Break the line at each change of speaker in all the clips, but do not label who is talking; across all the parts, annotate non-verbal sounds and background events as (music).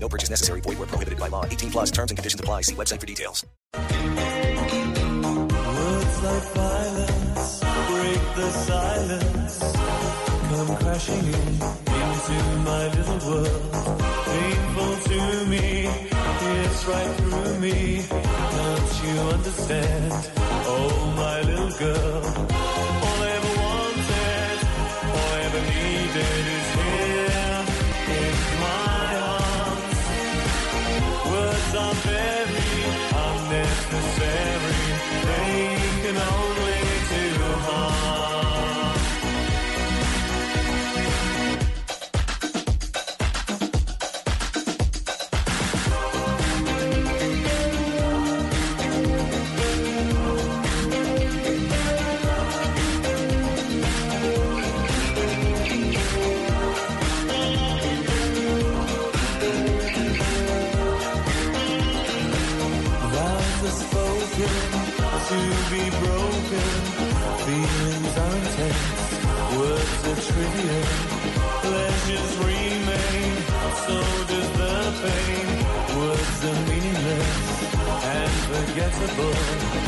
No purchase necessary. Void where prohibited by law. 18 plus terms and conditions apply. See website for details.
Words like violence break the silence. Come crashing in into my little world. Painful to me, it's right through me. Don't you understand? Oh, my little girl.
invincible.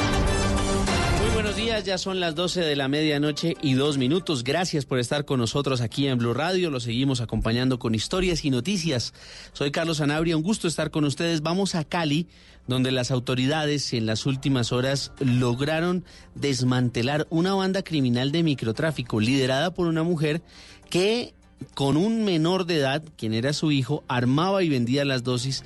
Buenos días, ya son las 12 de la medianoche y dos minutos. Gracias por estar con nosotros aquí en Blue Radio. Lo seguimos acompañando con historias y noticias. Soy Carlos Sanabria, un gusto estar con ustedes. Vamos a Cali, donde las autoridades en las últimas horas lograron desmantelar una banda criminal de microtráfico liderada por una mujer que con un menor de edad, quien era su hijo, armaba y vendía las dosis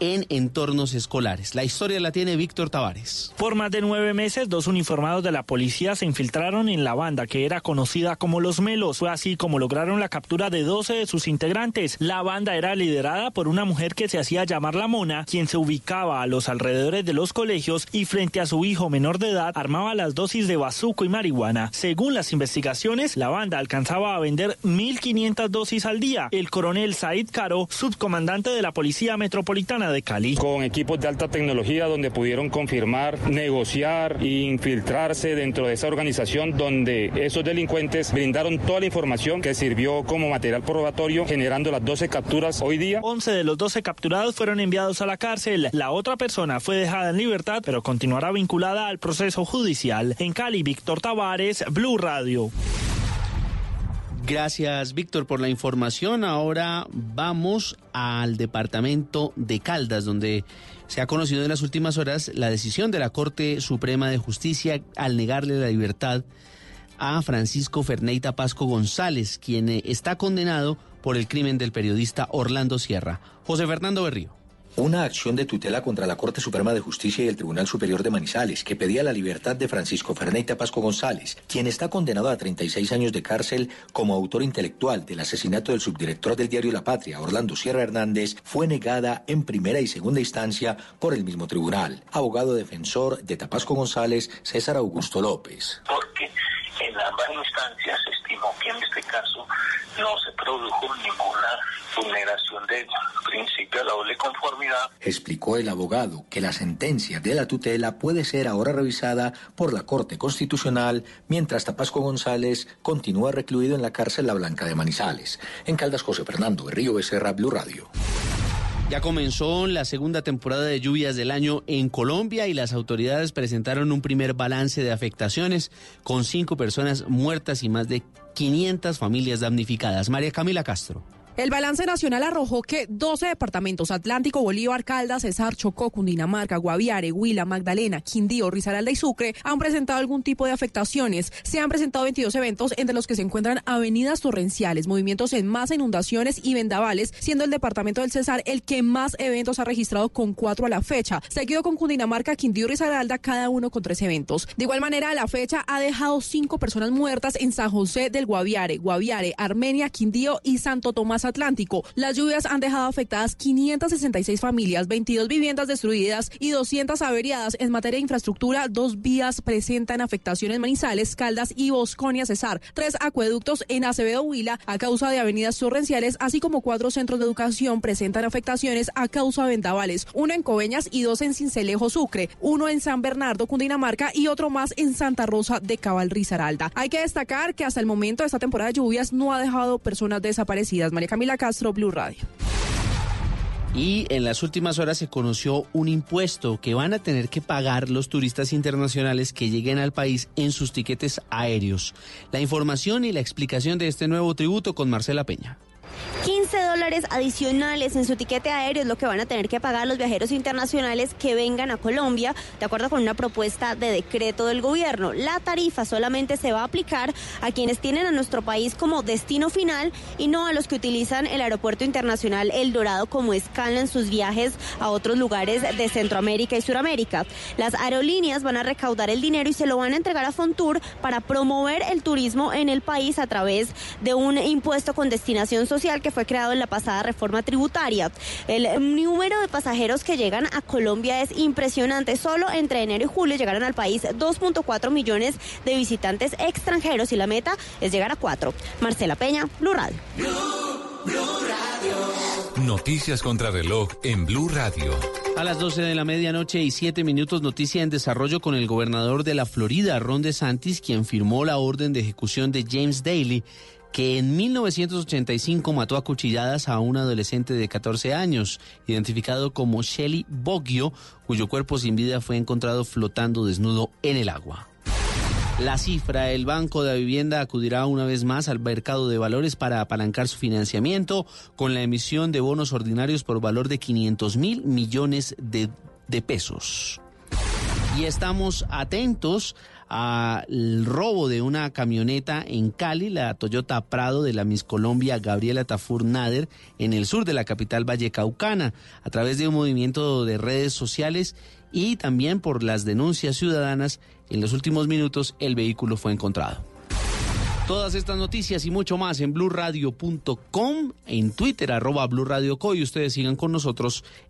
en entornos escolares. La historia la tiene Víctor Tavares.
Por más de nueve meses, dos uniformados de la policía se infiltraron en la banda que era conocida como Los Melos. Fue así como lograron la captura de 12 de sus integrantes. La banda era liderada por una mujer que se hacía llamar La Mona, quien se ubicaba a los alrededores de los colegios y frente a su hijo menor de edad armaba las dosis de bazuco y marihuana. Según las investigaciones, la banda alcanzaba a vender 1.500 dosis al día. El coronel Said Caro, subcomandante de la Policía Metropolitana de Cali.
Con equipos de alta tecnología donde pudieron confirmar, negociar e infiltrarse dentro de esa organización donde esos delincuentes brindaron toda la información que sirvió como material probatorio generando las 12 capturas hoy día.
11 de los 12 capturados fueron enviados a la cárcel. La otra persona fue dejada en libertad, pero continuará vinculada al proceso judicial. En Cali, Víctor Tavares, Blue Radio.
Gracias, Víctor, por la información. Ahora vamos al departamento de Caldas, donde se ha conocido en las últimas horas la decisión de la Corte Suprema de Justicia al negarle la libertad a Francisco Ferneita Pasco González, quien eh, está condenado por el crimen del periodista Orlando Sierra. José Fernando Berrío.
Una acción de tutela contra la Corte Suprema de Justicia y el Tribunal Superior de Manizales, que pedía la libertad de Francisco Ferneita Pasco González, quien está condenado a 36 años de cárcel como autor intelectual del asesinato del subdirector del diario La Patria, Orlando Sierra Hernández, fue negada en primera y segunda instancia por el mismo tribunal. Abogado defensor de Tapasco González, César Augusto López.
Porque en ambas instancias se estimó que en este caso no se produjo ninguna vulneración del principio de la doble conformidad.
Explicó el abogado que la sentencia de la tutela puede ser ahora revisada por la Corte Constitucional mientras Tapasco González continúa recluido en la cárcel La Blanca de Manizales. En Caldas, José Fernando Río Becerra, Blue Radio.
Ya comenzó la segunda temporada de lluvias del año en Colombia y las autoridades presentaron un primer balance de afectaciones con cinco personas muertas y más de 500 familias damnificadas. María Camila Castro.
El balance nacional arrojó que 12 departamentos, Atlántico, Bolívar, Caldas, Cesar, Chocó, Cundinamarca, Guaviare, Huila, Magdalena, Quindío, Risaralda y Sucre, han presentado algún tipo de afectaciones. Se han presentado 22 eventos entre los que se encuentran avenidas torrenciales, movimientos en masa, inundaciones y vendavales, siendo el departamento del Cesar el que más eventos ha registrado con cuatro a la fecha, seguido con Cundinamarca, Quindío y Risaralda, cada uno con tres eventos. De igual manera, a la fecha ha dejado cinco personas muertas en San José del Guaviare, Guaviare, Armenia, Quindío y Santo Tomás Atlántico. Las lluvias han dejado afectadas 566 familias, 22 viviendas destruidas y 200 averiadas. En materia de infraestructura, dos vías presentan afectaciones Manizales, Caldas y Bosconia Cesar. Tres acueductos en Acevedo Huila a causa de avenidas torrenciales, así como cuatro centros de educación presentan afectaciones a causa de vendavales. Uno en Coveñas y dos en Cincelejo Sucre, uno en San Bernardo, Cundinamarca y otro más en Santa Rosa de Cabal Risaralda. Hay que destacar que hasta el momento esta temporada de lluvias no ha dejado personas desaparecidas. María Camila Castro, Blue Radio.
Y en las últimas horas se conoció un impuesto que van a tener que pagar los turistas internacionales que lleguen al país en sus tiquetes aéreos. La información y la explicación de este nuevo tributo con Marcela Peña.
15 dólares adicionales en su tiquete aéreo es lo que van a tener que pagar los viajeros internacionales que vengan a Colombia, de acuerdo con una propuesta de decreto del gobierno. La tarifa solamente se va a aplicar a quienes tienen a nuestro país como destino final y no a los que utilizan el aeropuerto internacional El Dorado como escala en sus viajes a otros lugares de Centroamérica y Suramérica. Las aerolíneas van a recaudar el dinero y se lo van a entregar a Fontour para promover el turismo en el país a través de un impuesto con destinación social que fue creado en la pasada reforma tributaria. El número de pasajeros que llegan a Colombia es impresionante. Solo entre enero y julio llegaron al país 2.4 millones de visitantes extranjeros y la meta es llegar a 4. Marcela Peña, Blue Radio.
Noticias contra reloj en Blue Radio.
A las 12 de la medianoche y 7 minutos, noticia en desarrollo con el gobernador de la Florida, Ron DeSantis, quien firmó la orden de ejecución de James Daly que en 1985 mató a cuchilladas a un adolescente de 14 años, identificado como Shelly Boggio, cuyo cuerpo sin vida fue encontrado flotando desnudo en el agua. La cifra, el Banco de Vivienda acudirá una vez más al mercado de valores para apalancar su financiamiento con la emisión de bonos ordinarios por valor de 500 mil millones de, de pesos. Y estamos atentos al robo de una camioneta en Cali, la Toyota Prado de la Miss Colombia Gabriela Tafur Nader, en el sur de la capital vallecaucana, a través de un movimiento de redes sociales y también por las denuncias ciudadanas. En los últimos minutos el vehículo fue encontrado. Todas estas noticias y mucho más en blurradio.com, en Twitter, arroba blurradioco y ustedes sigan con nosotros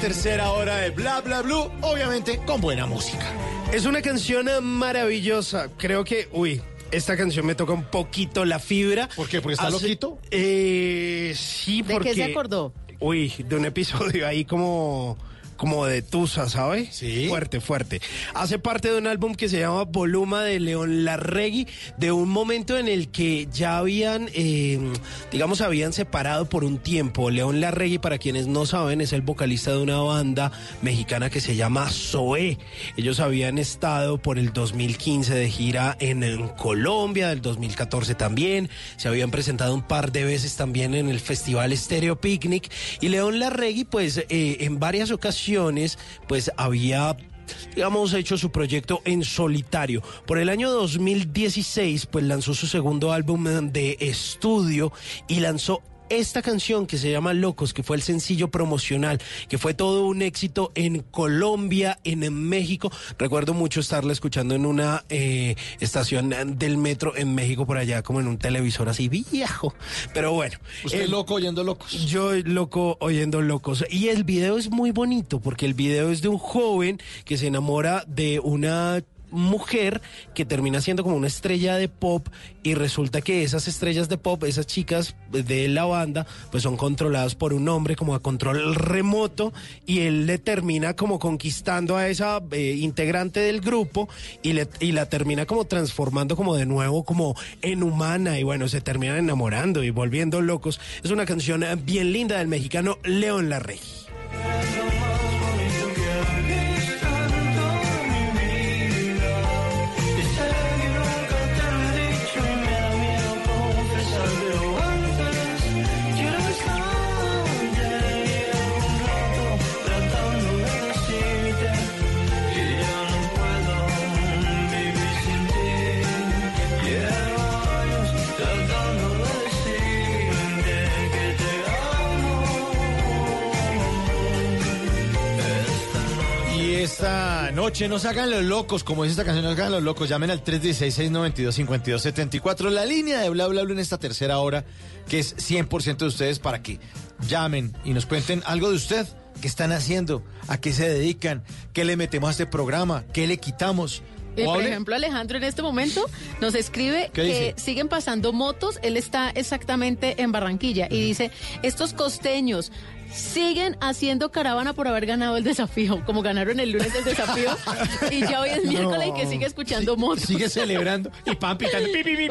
Tercera hora de Bla Bla Blue, obviamente con buena música.
Es una canción maravillosa. Creo que, uy, esta canción me toca un poquito la fibra. ¿Por
qué? ¿Porque está
Hace-
loquito?
Eh, sí,
¿De
porque...
qué se acordó?
Uy, de un episodio ahí como como de Tusa, ¿sabes? Sí. Fuerte, fuerte. Hace parte de un álbum que se llama Voluma de León Larregui, de un momento en el que ya habían, eh, digamos, habían separado por un tiempo. León Larregui, para quienes no saben, es el vocalista de una banda mexicana que se llama Zoé. Ellos habían estado por el 2015 de gira en, en Colombia, del 2014 también. Se habían presentado un par de veces también en el Festival Stereo Picnic. Y León Larregui, pues, eh, en varias ocasiones, pues, había digamos, hecho su proyecto en solitario. Por el año 2016, pues lanzó su segundo álbum de estudio y lanzó esta canción que se llama Locos, que fue el sencillo promocional, que fue todo un éxito en Colombia, en México. Recuerdo mucho estarla escuchando en una eh, estación del metro en México, por allá, como en un televisor así viejo. Pero bueno.
Usted
el-
loco oyendo locos.
yo loco oyendo locos. Y el video es muy bonito porque el video es de un joven que se enamora de una mujer que termina siendo como una estrella de pop y resulta que esas estrellas de pop, esas chicas de la banda, pues son controladas por un hombre como a control remoto y él le termina como conquistando a esa eh, integrante del grupo y, le, y la termina como transformando como de nuevo como en humana y bueno, se terminan enamorando y volviendo locos. Es una canción eh, bien linda del mexicano León Larregui.
Esta noche no se hagan los locos, como dice esta canción, no se hagan los locos. Llamen al 316-692-5274, la línea de bla bla bla en esta tercera hora, que es 100% de ustedes para que llamen y nos cuenten algo de usted. ¿Qué están haciendo? ¿A qué se dedican? ¿Qué le metemos a este programa? ¿Qué le quitamos?
Eh, por ejemplo, Alejandro en este momento nos escribe
¿Qué
que
dice?
siguen pasando motos. Él está exactamente en Barranquilla y dice, estos costeños siguen haciendo caravana por haber ganado el desafío, como ganaron el lunes el desafío y ya hoy es (laughs) miércoles y que sigue escuchando motos.
Sigue celebrando y pan pitando. (laughs) pi, pi, pi.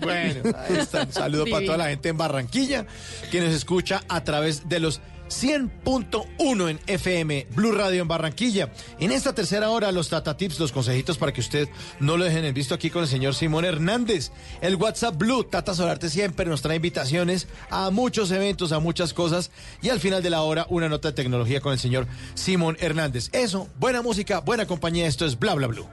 Bueno, ahí está. Un saludo para toda la gente en Barranquilla que nos escucha a través de los 100.1 en FM, Blue Radio en Barranquilla. En esta tercera hora, los Tata Tips, los consejitos para que usted no lo dejen en visto aquí con el señor Simón Hernández. El WhatsApp Blue, Tata Solarte siempre nos trae invitaciones a muchos eventos, a muchas cosas. Y al final de la hora, una nota de tecnología con el señor Simón Hernández. Eso, buena música, buena compañía. Esto es Bla Bla Blue.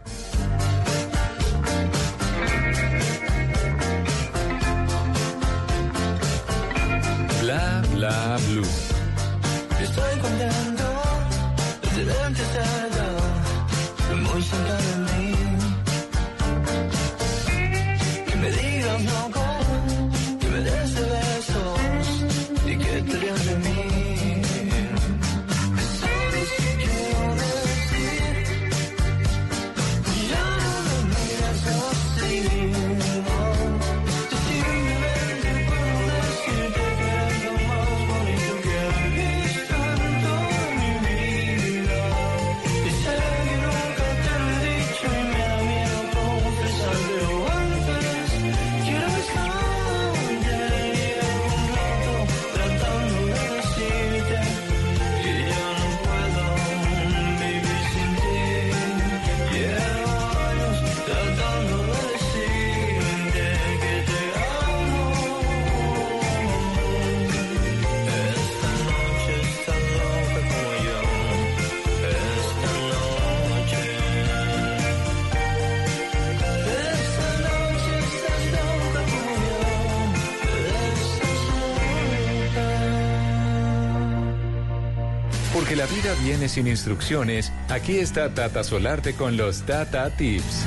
Bla bla blue. Washington Viene sin instrucciones, aquí está Tata Solarte con los Tata Tips.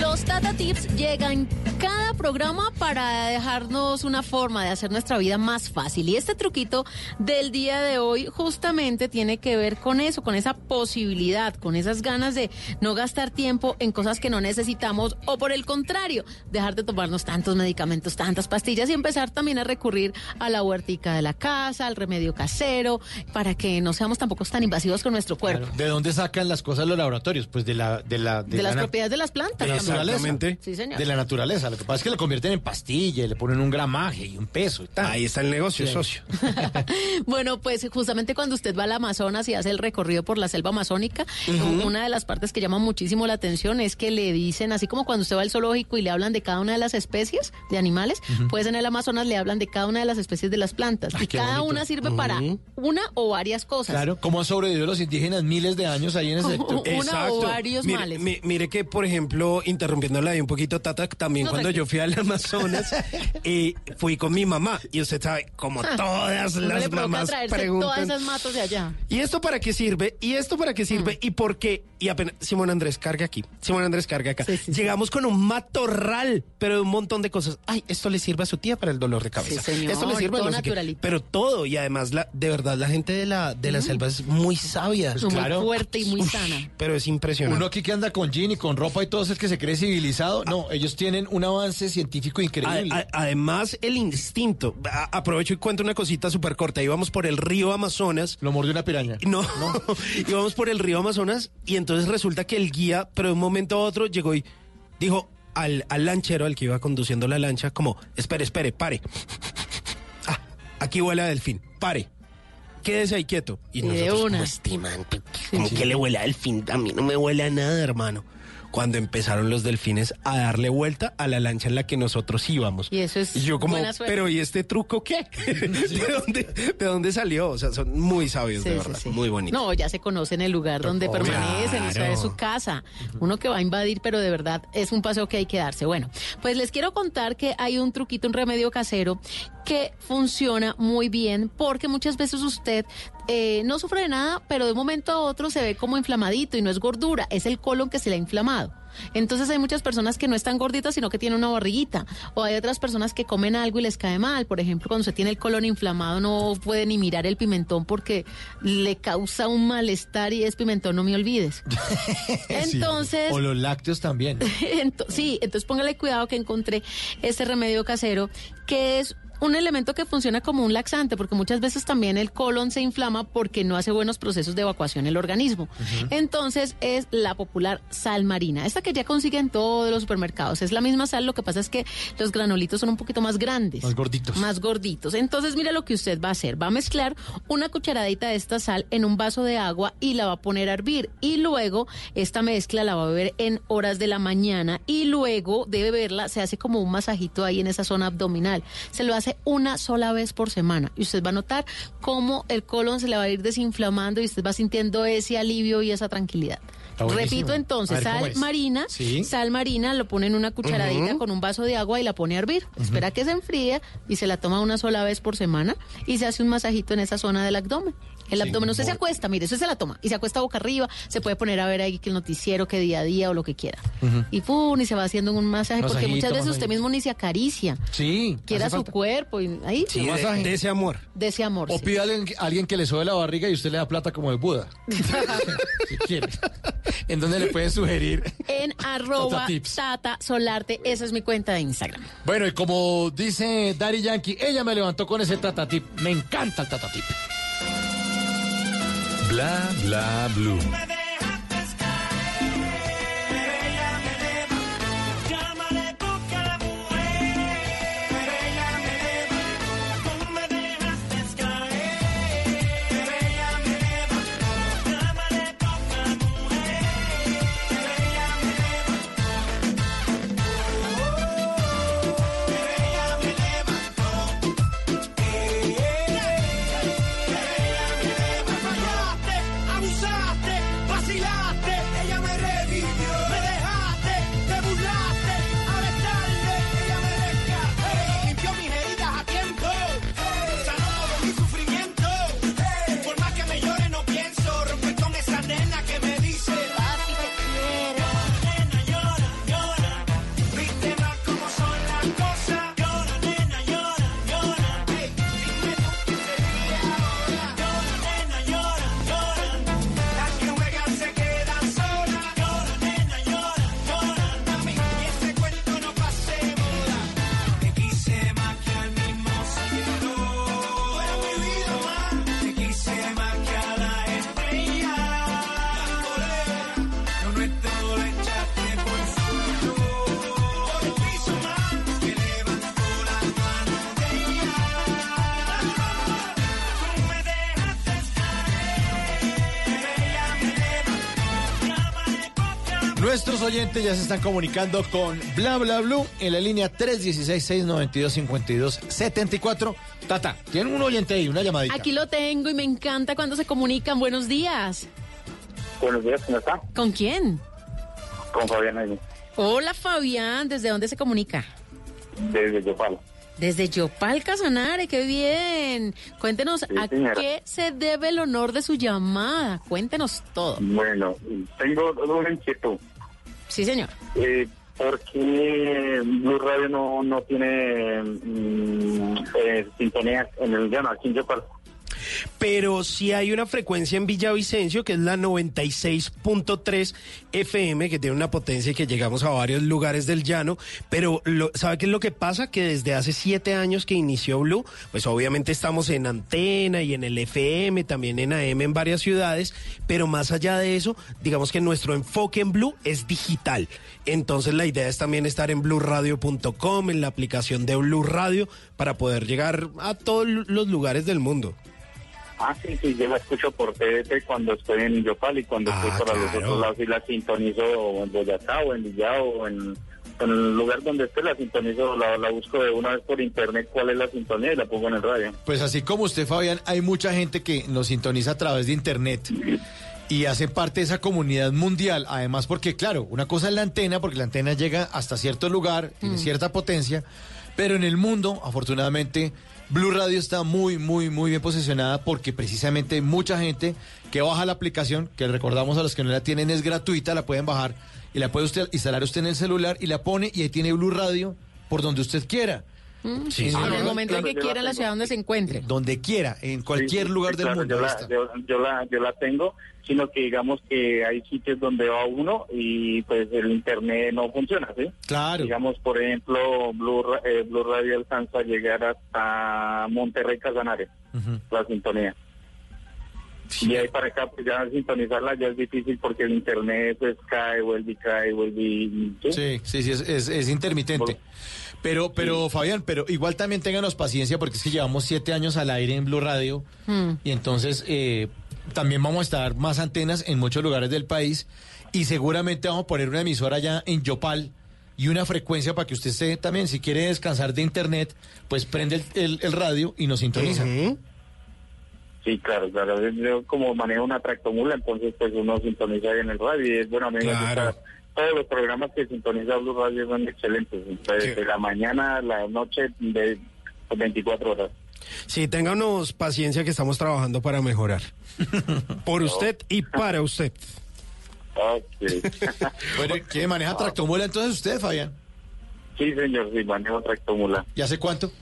Los Tata Tips llegan cada programa para dejarnos una forma de hacer nuestra vida más fácil. Y este truquito del día de hoy justamente tiene que ver con eso, con esa posibilidad, con esas ganas de no gastar tiempo en cosas que no necesitamos o por el contrario, dejar de tomarnos tantos medicamentos, tantas pastillas y empezar también a recurrir a la huertica de la casa, al remedio casero, para que no seamos tampoco tan invasivos con nuestro cuerpo.
¿De dónde sacan las cosas los laboratorios? Pues de la... De, la,
De,
la
las propiedades de las plantas.
de la naturaleza.
Sí, señor.
De la naturaleza. Lo que pasa es que le convierten en pastilla y le ponen un gramaje y un peso y tal.
Ahí está el negocio,
Sí.
socio. (laughs)
Bueno, pues justamente cuando usted va al Amazonas y hace el recorrido por la selva amazónica, una de las partes que llama muchísimo la atención es que le dicen, así como cuando usted va al zoológico y le hablan de cada una de las especies de animales, pues en el Amazonas le hablan de cada una de las especies de las plantas. y cada
bonito.
una sirve para una o varias cosas.
Claro, ¿cómo han sobrevivido los indígenas miles de años ahí en ese sector? (laughs)
Una o varios
mire,
males.
mi- mire que, por ejemplo, interrumpiéndola ahí un poquito, Tata, también
No,
cuando
tranquilo.
yo fui al Amazonas, (laughs) eh, fui con mi mamá. Y usted sabe, como todas
Uno
las mamás preguntan.
todas esas matos de allá.
¿Y esto para qué sirve? ¿Y esto para qué sirve? ¿Y por qué? Y apenas, Simón Andrés, carga aquí. Simón Andrés, carga acá. Llegamos con un matorral, pero de un montón de cosas. Ay, esto le sirve a su tía para el dolor de cabeza.
Sí, señor,
Esto le sirve a
todo
no sé qué. Pero todo. Y además, la, de verdad, la gente de la, de la selva es muy sabia.
Muy fuerte y muy sana.
Pero es impresionante.
Uno aquí que anda con jean y con ropa y todo es que se cree civilizado. No, ellos tienen un avance científico increíble.
A- a- además, el instinto. A- aprovecho y cuento una cosita súper corta. Íbamos por el río Amazonas.
Lo mordió una piraña.
No, (laughs) íbamos por el río Amazonas y entonces resulta que el guía, pero de un momento a otro, llegó y dijo al, al lanchero, al que iba conduciendo la lancha, como, espere, espere, pare. (laughs) Ah, aquí huele a delfín, pare. Quédese ahí quieto. Y
de
nosotros,
una.
como este man, como que le huele a delfín, a mí no me huele a nada, hermano. Cuando empezaron los delfines a darle vuelta a la lancha en la que nosotros íbamos.
Y eso es
Y yo como,
buena
pero ¿y este truco qué? (laughs) ¿De dónde, ¿De dónde salió? O sea, son muy sabios,
Sí,
de verdad.
sí.
Muy bonitos.
No, ya se conocen el lugar donde
Claro.
permanecen, o sea, es su casa. Uno que va a invadir, pero de verdad es un paseo que hay que darse. Bueno, pues les quiero contar que hay un truquito, un remedio casero que funciona muy bien porque muchas veces usted eh, no sufre de nada, pero de un momento a otro se ve como inflamadito y no es gordura, es el colon que se le ha inflamado. Entonces hay muchas personas que no están gorditas, sino que tienen una barriguita. O hay otras personas que comen algo y les cae mal. Por ejemplo, cuando se tiene el colon inflamado no puede ni mirar el pimentón porque le causa un malestar y es pimentón, no me olvides. (laughs) Entonces...
O los lácteos también. (laughs)
Ento- sí, entonces póngale cuidado que encontré este remedio casero que es un elemento que funciona como un laxante, porque muchas veces también el colon se inflama porque no hace buenos procesos de evacuación el organismo. Entonces es la popular sal marina, esta que ya consigue en todos los supermercados. Es la misma sal, lo que pasa es que los granulitos son un poquito más grandes.
Más gorditos.
Más gorditos. Entonces mira lo que usted va a hacer. Va a mezclar una cucharadita de esta sal en un vaso de agua y la va a poner a hervir. Y luego esta mezcla la va a beber en horas de la mañana y luego de beberla se hace como un masajito ahí en esa zona abdominal. Se lo hace una sola vez por semana y usted va a notar cómo el colon se le va a ir desinflamando y usted va sintiendo ese alivio y esa tranquilidad. Repito entonces,
A ver, ¿cómo
sal marina,
Sí.
sal marina, lo pone en una cucharadita con un vaso de agua y la pone a hervir. Espera que se enfríe y se la toma una sola vez por semana y se hace un masajito en esa zona del abdomen. El abdomen, usted se acuesta, mire, eso se la toma y se acuesta boca arriba, se puede poner a ver ahí que el noticiero, que día a día o lo que quiera. Y pum, y se va haciendo un masaje porque muchas veces usted mismo ni se acaricia.
Sí.
Quiera su
falta.
cuerpo y ahí
Sí, de- de
ese amor.
de ese amor.
O
sí.
pide a alguien, a alguien que le sobe la barriga y usted le da plata como el Buda. (laughs) (laughs) si quiere. ¿En dónde le pueden sugerir? (laughs)
En arroba
Tata.
Tata Solarte, esa es mi cuenta de Instagram.
Bueno, y como dice Daddy Yankee, ella me levantó con ese tatatip. Me encanta el tatatip.
Bla bla blue.
Oyentes ya se están comunicando con Bla Bla Blue en la línea 316-692-5274. Tata, tienen un oyente ahí, una llamadita.
Aquí lo tengo y me encanta cuando se comunican. Buenos días.
Buenos días, ¿cómo está?
¿Con quién?
Con Fabián ahí,
Hola Fabián, ¿desde dónde se comunica?
desde Yopal.
Desde Yopal Casanare, qué bien. Cuéntenos
Sí,
a qué se debe el honor de su llamada. Cuéntenos todo.
Bueno, tengo una inquietud.
Sí, señor.
Eh, ¿Por qué Blue Radio no, no tiene mm, eh, sintonía en el llano aquí en Yopal?
Pero sí hay una frecuencia en Villavicencio que es la 96.3 FM, que tiene una potencia y que llegamos a varios lugares del llano. Pero lo- ¿sabe qué es lo que pasa? Que desde hace siete años que inició Blue, pues obviamente estamos en antena y en el FM, también en AM en varias ciudades. Pero más allá de eso, digamos que nuestro enfoque en Blue es digital. Entonces la idea es también estar en blueradio.com, en la aplicación de Blue Radio, para poder llegar a todos los lugares del mundo.
Ah, sí, sí, yo la escucho por TDT cuando estoy en Yopal y cuando estoy para los otros lados y la sintonizo en Boyacá o en Villao o en, en el lugar donde esté la sintonizo, la, la busco de una vez por internet cuál es la sintonía y la pongo en el radio.
Pues así como usted, Fabián, hay mucha gente que nos sintoniza a través de internet y hace parte de esa comunidad mundial. Además, porque claro, una cosa es la antena, porque la antena llega hasta cierto lugar, tiene
Mm.
cierta potencia, pero en el mundo, afortunadamente, Blue Radio está muy, muy, muy bien posicionada porque precisamente hay mucha gente que baja la aplicación, que recordamos a los que no la tienen, es gratuita, la pueden bajar y la puede usted instalar usted en el celular y la pone y ahí tiene Blue Radio por donde usted quiera.
Mm,
Sí,
en el momento en que quiera
la
en la ciudad donde se encuentre.
Donde quiera, en cualquier
Sí, sí,
lugar
sí,
del
claro,
mundo.
Yo la,
está.
yo, yo la, yo la tengo, sino que digamos que hay sitios donde va uno y pues el internet no funciona, ¿sí?
Claro.
Digamos, por ejemplo, Blue, Ra- eh, Blue Radio alcanza a llegar hasta Monterrey Casanares,
Ujú.
la sintonía. Y ahí para acá, pues ya sintonizarla ya es difícil porque el internet pues cae, vuelve y cae, vuelve y... ¿sí?
Sí, sí, sí, es, es- es intermitente. Pero, pero Fabián, pero igual también ténganos paciencia porque es que llevamos siete años al aire en Blue Radio
Mm.
y entonces eh, también vamos a estar más antenas en muchos lugares del país y seguramente vamos a poner una emisora allá en Yopal y una frecuencia para que usted esté también, si quiere descansar de internet, pues prende el, el- el radio y nos sintoniza.
Sí, claro, claro. Yo como manejo una tractomula, entonces pues uno sintoniza ahí en el radio y es bueno, a mí me
Claro.
gusta- todos los programas que sintoniza Blue Radio son excelentes, desde la mañana a la noche de 24 horas.
Sí, ténganos paciencia que estamos trabajando para mejorar. (laughs) Por usted y para usted. (laughs)
Bueno, ¿quién maneja tractomula entonces usted, Fabián?
Sí, señor, sí, manejo tractomula.
¿Y hace cuánto?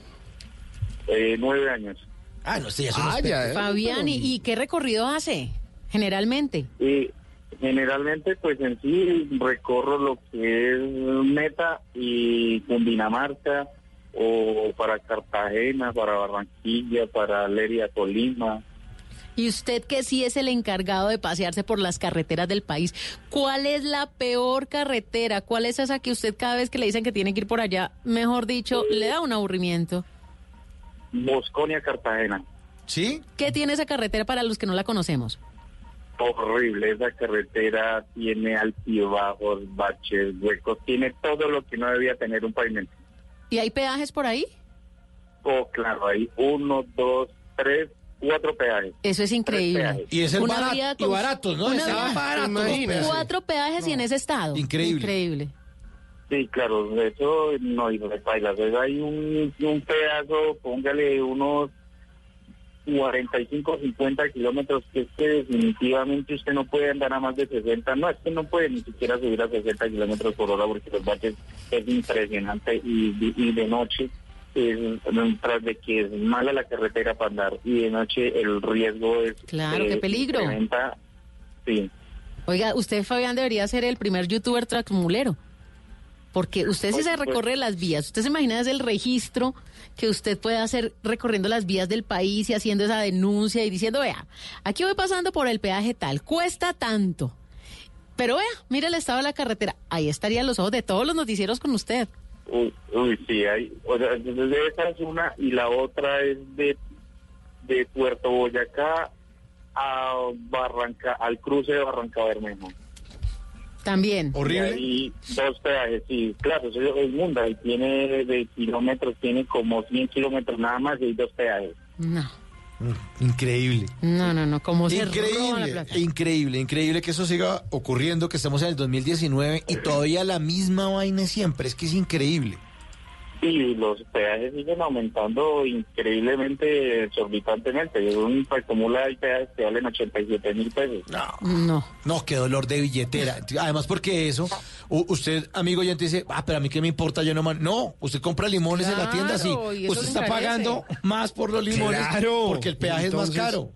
Eh, nueve años.
Ah, no, sí, ya
Ah, ya, eh.
Fabián, ¿y, y qué recorrido hace? Generalmente.
Y generalmente, pues en sí recorro lo que es Meta y Cundinamarca, o para Cartagena, para Barranquilla, para Leria, Tolima.
Y usted que sí es el encargado de pasearse por las carreteras del país, ¿cuál es la peor carretera? ¿Cuál es esa que usted cada vez que le dicen que tiene que ir por allá, mejor dicho, le da un aburrimiento?
Bosconia, Cartagena.
¿Sí?
¿Qué tiene esa carretera para los que no la conocemos?
Horrible, esa carretera tiene altibajos, baches, huecos, tiene todo lo que no debía tener un pavimento.
¿Y hay peajes por ahí?
Oh, claro, hay uno, dos, tres, cuatro peajes.
Eso es increíble.
Y es el
Una
barato,
vía
y baratos, ¿no?
una vía-
peajes.
Cuatro peajes y en ese estado.
Increíble.
Increíble.
Sí, claro, eso no, y no. Hay un, un pedazo, póngale unos 45, 50 kilómetros, que es que definitivamente usted no puede andar a más de 60. No, es que no puede ni siquiera subir a 60 kilómetros por hora porque los baches es impresionante y, de noche, es, tras de que es mala la carretera para andar y de noche el riesgo es...
Claro, qué
eh,
peligro.
incrementa. Sí.
Oiga, usted, Fabián, debería ser el primer youtuber tracmulero. Porque usted sí
Por
se recorre las vías. Usted se imagina es el registro que usted puede hacer recorriendo las vías del país y haciendo esa denuncia y diciendo, vea, aquí voy pasando por el peaje tal, cuesta tanto. Pero vea, mire el estado de la carretera. Ahí estarían los ojos de todos los noticieros con usted.
Uy, uy, sí, hay, o sea, entonces esa es una y la otra es de, de Puerto Boyacá a Barranca, al cruce de Barranca Bermejo.
También.
Y ahí dos peajes, sí, claro, eso es Munda y tiene de kilómetros, tiene como 100 kilómetros nada más y hay dos peajes.
No,
Increíble.
no, no, no. Como se roban la
Increíble,
plata.
increíble, increíble que eso siga ocurriendo, que estemos en el 2019 y todavía la misma vaina siempre, es que es increíble.
Y los peajes siguen aumentando increíblemente, exorbitantemente. Es un acumula hay peajes que valen 87 mil pesos.
No.
No, qué dolor de billetera. Además porque eso, usted, amigo oyente, dice, ah, pero a mí qué me importa, yo no man-". No, usted compra limones en la tienda, sí. Usted está pagando más por los limones
Claro.
porque el peaje es más caro.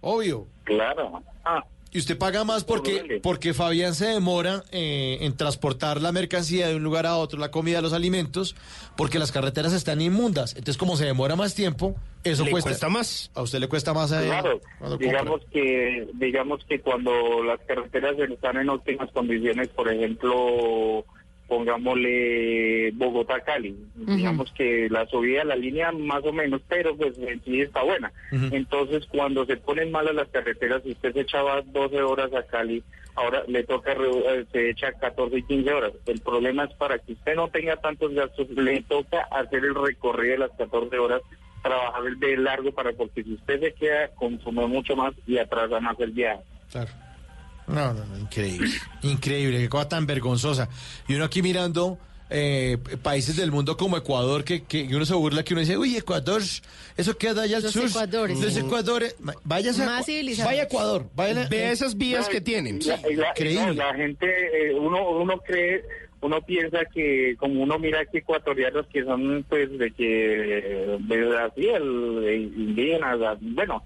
Obvio.
Claro. Ah,
Y usted paga más porque, porque Fabián se demora eh, en transportar la mercancía de un lugar a otro, la comida, los alimentos, porque las carreteras están inmundas. Entonces, como se demora más tiempo, eso
Le
cuesta,
cuesta más.
A usted le cuesta más eh,
Claro,
compra.
digamos que digamos que cuando las carreteras están en óptimas condiciones, por ejemplo, pongámosle Bogotá-Cali, digamos que la subida de la línea más o menos, pero pues en sí está buena. Entonces, cuando se ponen malas las carreteras, si usted se echaba 12 horas a Cali, ahora le toca, eh, se echa 14 y 15 horas. El problema es para que usted no tenga tantos gastos, le toca hacer el recorrido de las 14 horas trabajar de largo para porque si usted se queda consume mucho más y atrasa más el viaje.
Claro. No, no, no, increíble. Increíble, qué cosa tan vergonzosa. Y uno aquí mirando eh, países del mundo como Ecuador, que, que uno se burla, que uno dice, uy, Ecuador, eso queda allá al
Los
sur.
Ecuadores,
Los. Ecuadores. Váyase a-
Más civilizados.
Vaya a Ecuador. Vaya,
Ve esas vías
No,
que tienen.
la- la-
Increíble.
no, la gente, eh, uno, uno cree, uno piensa que como uno mira que ecuatorianos que son pues de que de el de indígenas la- bueno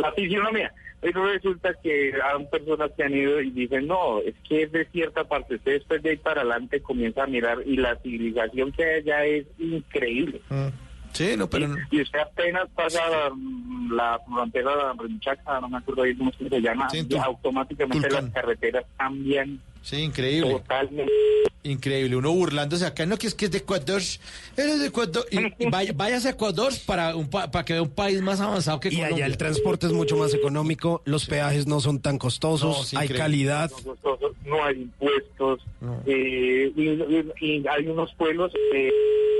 la fisionomía pero resulta que hay personas que han ido y dicen no es que es de cierta parte usted después de ahí para adelante comienza a mirar y la civilización que hay allá es increíble
Sí, no, pero...
y usted apenas pasa la, la frontera de Rinchaca, no me acuerdo ahí cómo se llama,
Sí, Tul-
automáticamente las carreteras cambian
Sí, increíble.
totalmente.
Increíble, uno burlándose acá, no, que es que es de Ecuador, eres de Ecuador, y, (laughs) vaya- váyase a Ecuador para, un pa- para que vea un país más avanzado que
Y allá
Colombia.
el transporte es mucho más económico, los peajes no son tan
No,
costosos,
sí,
hay
increíble.
calidad.
costosos, no hay impuestos,
No.
eh, y, y- y hay unos pueblos eh,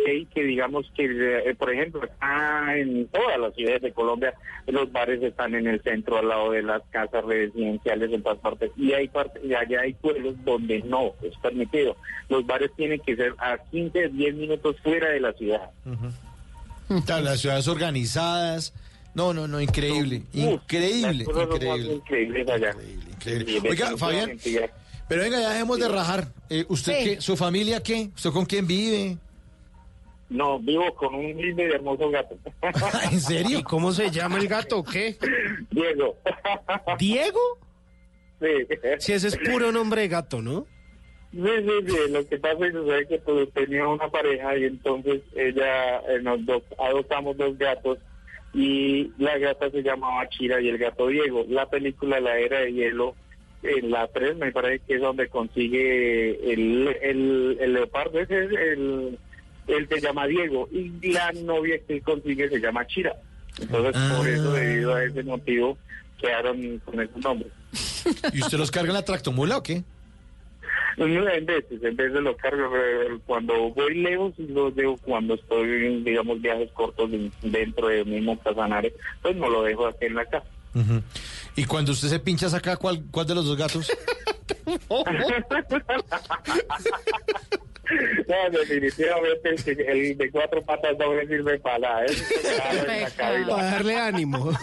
que- que digamos que, eh, por ejemplo, acá en todas las ciudades de Colombia, los bares están en el centro, al lado de las casas residenciales en todas partes, y hay parte, y allá hay pueblos donde no es permitido. Los bares tienen que ser a 15, 10 minutos fuera de la ciudad.
Las ciudades organizadas, no, no, no, increíble,
Uf,
increíble, increíble.
increíbles allá.
increíble.
Y
Oiga, Fabián,
ya-
pero venga, ya dejemos de rajar. Eh, ¿Usted
Sí.
qué? ¿Su familia qué? ¿Usted con quién vive?
No, vivo con un lindo y hermoso gato. (laughs)
¿En serio?
¿Y cómo se llama el gato o qué?
Diego.
¿Diego?
Sí.
Si ese es puro nombre de gato, ¿no?
Sí, sí, sí. Lo que pasa es que que pues, tenía una pareja y entonces ella, eh, nos adoptamos dos gatos y la gata se llamaba Chira y el gato Diego. La película La Era de Hielo, en la 3 me parece que es donde consigue el, el, el leopardo, ese es el, el se llama Diego y la novia que él consigue se llama Chira. Entonces por eso, debido a ese motivo, quedaron con ese nombre.
¿Y usted los carga en la tractomula o qué?
No, En veces, en vez de los cargo eh, cuando voy lejos y los dejo cuando estoy en, digamos, viajes cortos de- dentro del mismo Casanare, pues no lo dejo aquí en la casa.
Ujú. ¿Y cuando usted se pincha saca cuál, cuál de los dos gatos? (laughs) (laughs) (laughs) (laughs)
No, definitivamente el, de cuatro patas no me sirve para nada. (laughs) Cabina.
Para darle ánimo. (laughs)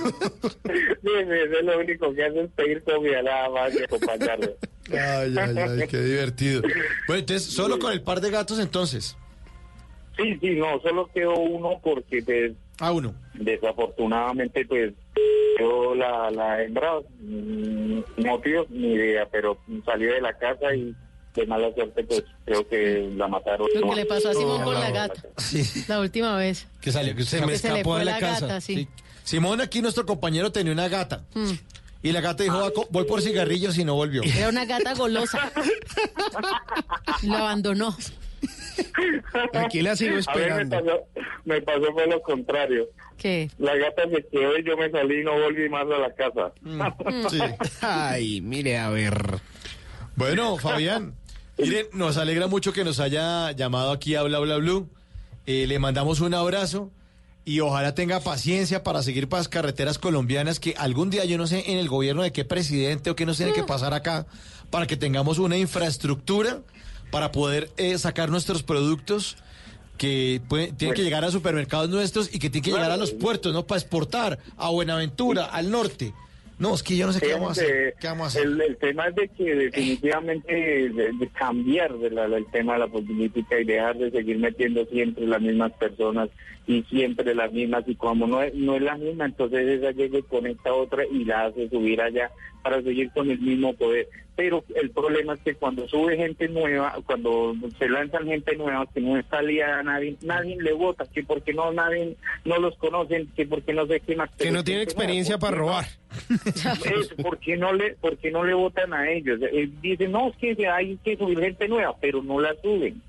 Sí, sí, eso es lo único que hace es pedir comida nada más y acompañarlo.
Ay, ay, ay, qué divertido. Bueno, entonces, solo con el par de gatos entonces.
Sí, sí, no, solo quedó uno porque pues,
Ah, uno.
desafortunadamente pues yo la, la hembra mm, motivos ni idea pero salió de la casa y de mala suerte pues creo que la mataron
Lo que le pasó a Simón con la gata. La última vez.
Que salió, que se
Que
me
se le
escapó
fue
de la,
la
casa.
gata, sí.
Simón, aquí nuestro compañero tenía una gata.
Mm.
Y la gata dijo, "Va co- voy por cigarrillos y no volvió.
Era una gata golosa. Lo abandonó.
Aquí la sigo
A mí me
esperando.
pasó, me pasó fue lo contrario.
¿Qué?
La gata se quedó y yo me salí y no volví más a la casa.
Sí.
Ay, mire, a ver.
Bueno, Fabián, miren, nos alegra mucho que nos haya llamado aquí a Bla Bla Blue. Eh, le mandamos un abrazo y ojalá tenga paciencia para seguir para las carreteras colombianas que algún día yo no sé en el gobierno de qué presidente o qué nos tiene que pasar acá para que tengamos una infraestructura para poder eh, sacar nuestros productos que pueden- tienen que llegar a supermercados nuestros y que tienen que llegar a los puertos, ¿no? Para exportar a Buenaventura, al norte. No, es que yo no sé qué vamos a hacer.
Fíjate,
¿Qué vamos a hacer?
El, el tema es de que definitivamente de, de cambiar de la- el tema de la política y dejar de seguir metiendo siempre las mismas personas y siempre las mismas y como no es, no es la misma, entonces esa llega y conecta otra y la hace subir allá para seguir con el mismo poder. Pero el problema es que cuando sube gente nueva, cuando se lanzan gente nueva que no está aliada a nadie, nadie le vota, que porque no nadie no los conocen, que porque no sé qué más.
Que no tiene
nueva,
experiencia
¿por
para robar.
Eso, ¿por qué no le, por qué no le votan a ellos? Eh, dicen, no, es que hay que subir gente nueva, pero no la suben.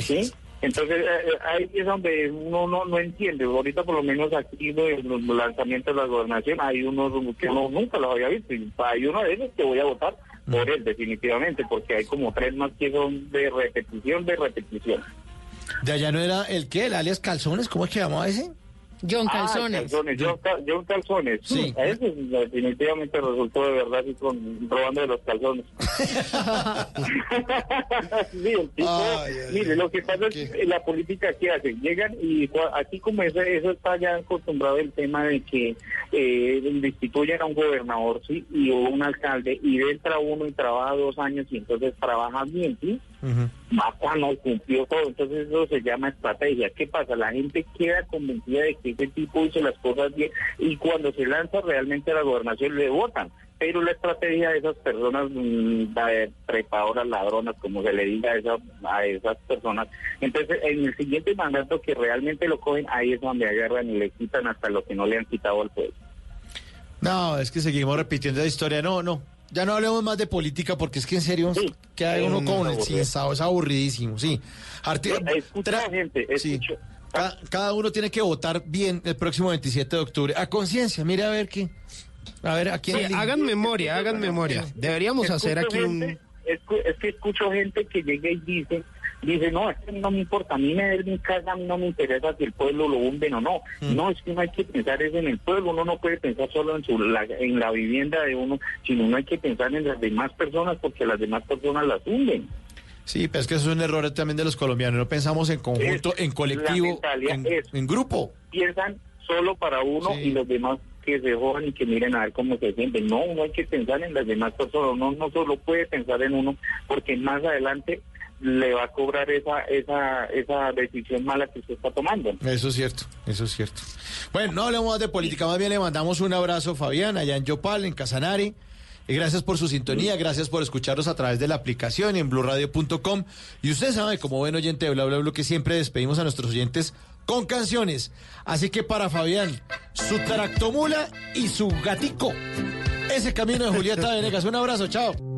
¿Sí? Entonces, eh, eh, ahí es donde uno no, no entiende. Ahorita, por lo menos aquí, en los lanzamientos de la gobernación, hay unos que uno nunca los había visto. Y hay uno de ellos que voy a votar por él, definitivamente, porque hay como tres más que son de repetición, de repetición.
De allá no era el qué, el alias Calzones, ¿cómo es que llamaba ese?
John
Ah,
Calzones.
calzones, John, Cal- John Calzones.
Sí.
A ese definitivamente resultó de verdad así con, robando de los calzones. (laughs) sí, el tipo,
Ay, ay,
mire,
ay.
lo que pasa es que la política que hacen, llegan y cua- aquí como eso, eso está ya acostumbrado el tema de que eh, destituyen a un gobernador sí y o un alcalde y entra uno y trabaja dos años y entonces trabaja bien, ¿sí? Bacano, cumplió todo, entonces eso se llama estrategia. ¿Qué pasa? La gente queda convencida de que ese tipo hizo las cosas bien y cuando se lanza realmente a la gobernación le votan. Pero la estrategia de esas personas, mm, de trepadoras, ladronas, como se le diga a, esa- a esas personas, entonces en el siguiente mandato que realmente lo cogen, ahí es donde agarran y le quitan hasta lo que no le han quitado al pueblo.
No, es que seguimos repitiendo la historia. No, no. Ya no hablemos más de política porque es que en serio queda
Sí,
uno
no,
con el sinsado, es aburridísimo, sí. Arti-
Escucha gente,
Sí. Ca- Cada, uno tiene que votar bien el próximo 27 de octubre. A conciencia, mire a ver qué. A ver, a quién
Sí, hagan memoria, hagan memoria. Deberíamos hacer aquí un...
gente- escu- es que escucho gente que llega y dice, dice, no, es que no me importa, a mí me den mi casa, a mí no me interesa si el pueblo lo hunden o no. No, es que no hay que pensar eso en el pueblo, uno no puede pensar solo en, su, la, en la vivienda de uno, sino uno hay que pensar en las demás personas porque las demás personas las hunden.
Sí, pero es que eso es un error también de los colombianos. No pensamos en conjunto,
Es-
en colectivo, en,
es-
en grupo.
Piensan solo para uno
Sí.
y los demás que se jodan y que miren a ver cómo se sienten. No, uno hay que pensar en las demás personas, uno no solo puede pensar en uno porque más adelante le va a cobrar esa esa esa decisión mala que usted está tomando.
Eso es cierto, eso es cierto. Bueno, no hablemos más de política, más bien le mandamos un abrazo, Fabián, allá en Yopal, en Casanare. Y gracias por su sintonía, gracias por escucharnos a través de la aplicación en blurradio.com. Y usted sabe, como buen oyente de Bla Bla Bla, que siempre despedimos a nuestros oyentes con canciones. Así que para Fabián, su tractomula y su gatico. Ese camino de Julieta Venegas. Un abrazo, chao.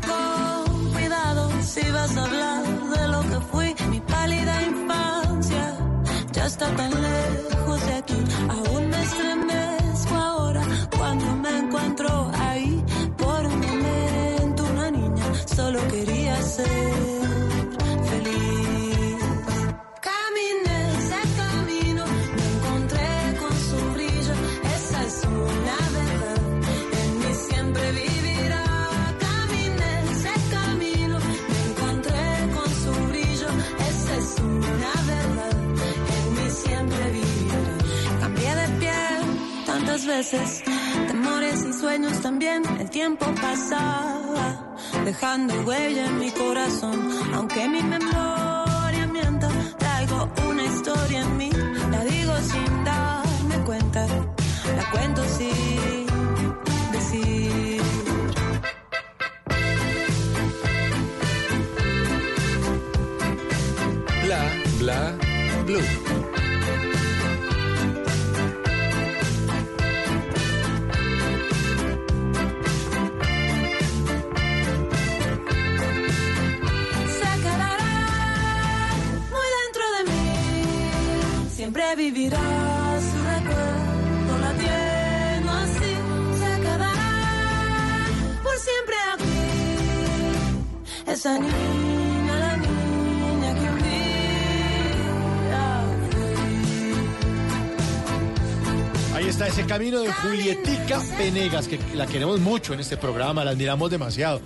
Con cuidado si vas a hablar de lo que fui, mi pálida infancia. Ya está tan lejos de aquí, aún me estremezco ahora cuando me encuentro ahí. Por un momento una niña solo quería ser tantas veces, temores y sueños también, el tiempo pasaba, dejando huella en mi corazón, aunque mi memoria mienta, traigo una historia en mí, la digo sin darme cuenta, la cuento sin decir.
Bla, bla, blue.
Mí. Siempre vivirá su recuerdo latiendo así. Se quedará por siempre aquí. Esa niña, la niña que un día
Ahí está ese camino de Julietica Venegas, que la queremos mucho en este programa, la admiramos demasiado.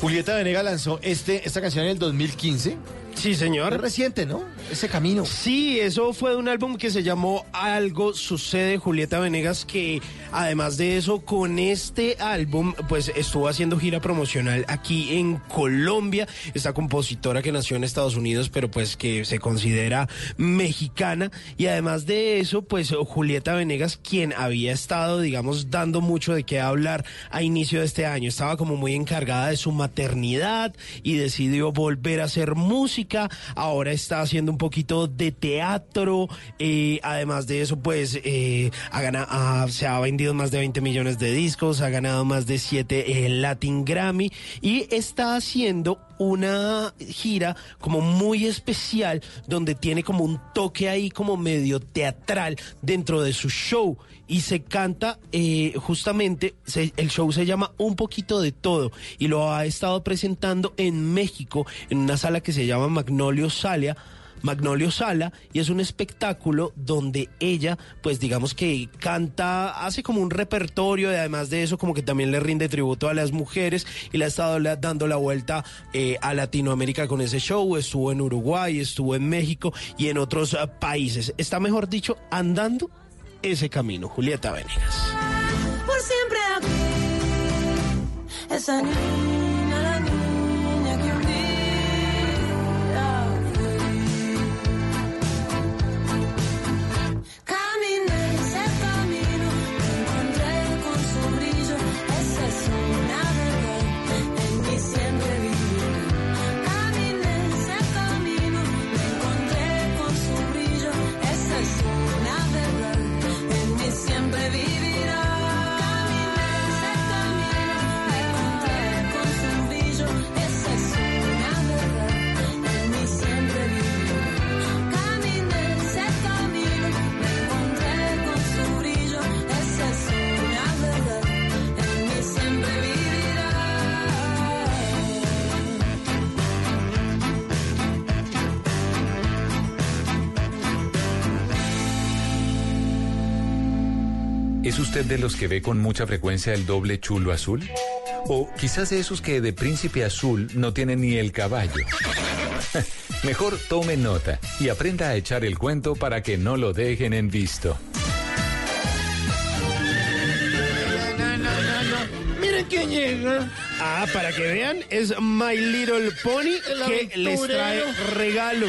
Julieta Venegas lanzó este, esta canción en el 2015.
Sí, señor.
Es reciente, ¿no? Ese camino.
Sí, eso fue de un álbum que se llamó Algo Sucede, Julieta Venegas, que además de eso, con este álbum, pues estuvo haciendo gira promocional aquí en Colombia. Esta compositora que nació en Estados Unidos, pero pues que se considera mexicana. Y además de eso, pues Julieta Venegas, quien había estado, digamos, dando mucho de qué hablar a inicio de este año, estaba como muy encargada de su maternidad y decidió volver a hacer música. Ahora está haciendo un poquito de teatro. eh, además de eso, pues eh, se ha vendido más de 20 millones de discos, ha ganado más de 7 Latin Grammy y está haciendo una gira como muy especial donde tiene como un toque ahí como medio teatral dentro de su show y se canta eh, justamente, el show se llama Un poquito de todo y lo ha estado presentando en México en una sala que se llama Magnolio Salia Magnolio Sala y es un espectáculo donde ella, pues digamos que canta, hace como un repertorio y además de eso como que también le rinde tributo a las mujeres y le ha estado dando la vuelta eh, a Latinoamérica con ese show, estuvo en Uruguay, estuvo en México y en otros eh, países. Está mejor dicho, andando ese camino. Julieta Venegas.
por siempre. Esa
usted de los que ve con mucha frecuencia el doble chulo azul? O quizás de esos que de príncipe azul no tienen ni el caballo. (laughs) Mejor tome nota y aprenda a echar el cuento para que no lo dejen en visto.
Miren quién llega. Ah, para que vean, es My Little Pony
El
que les trae
aventurero.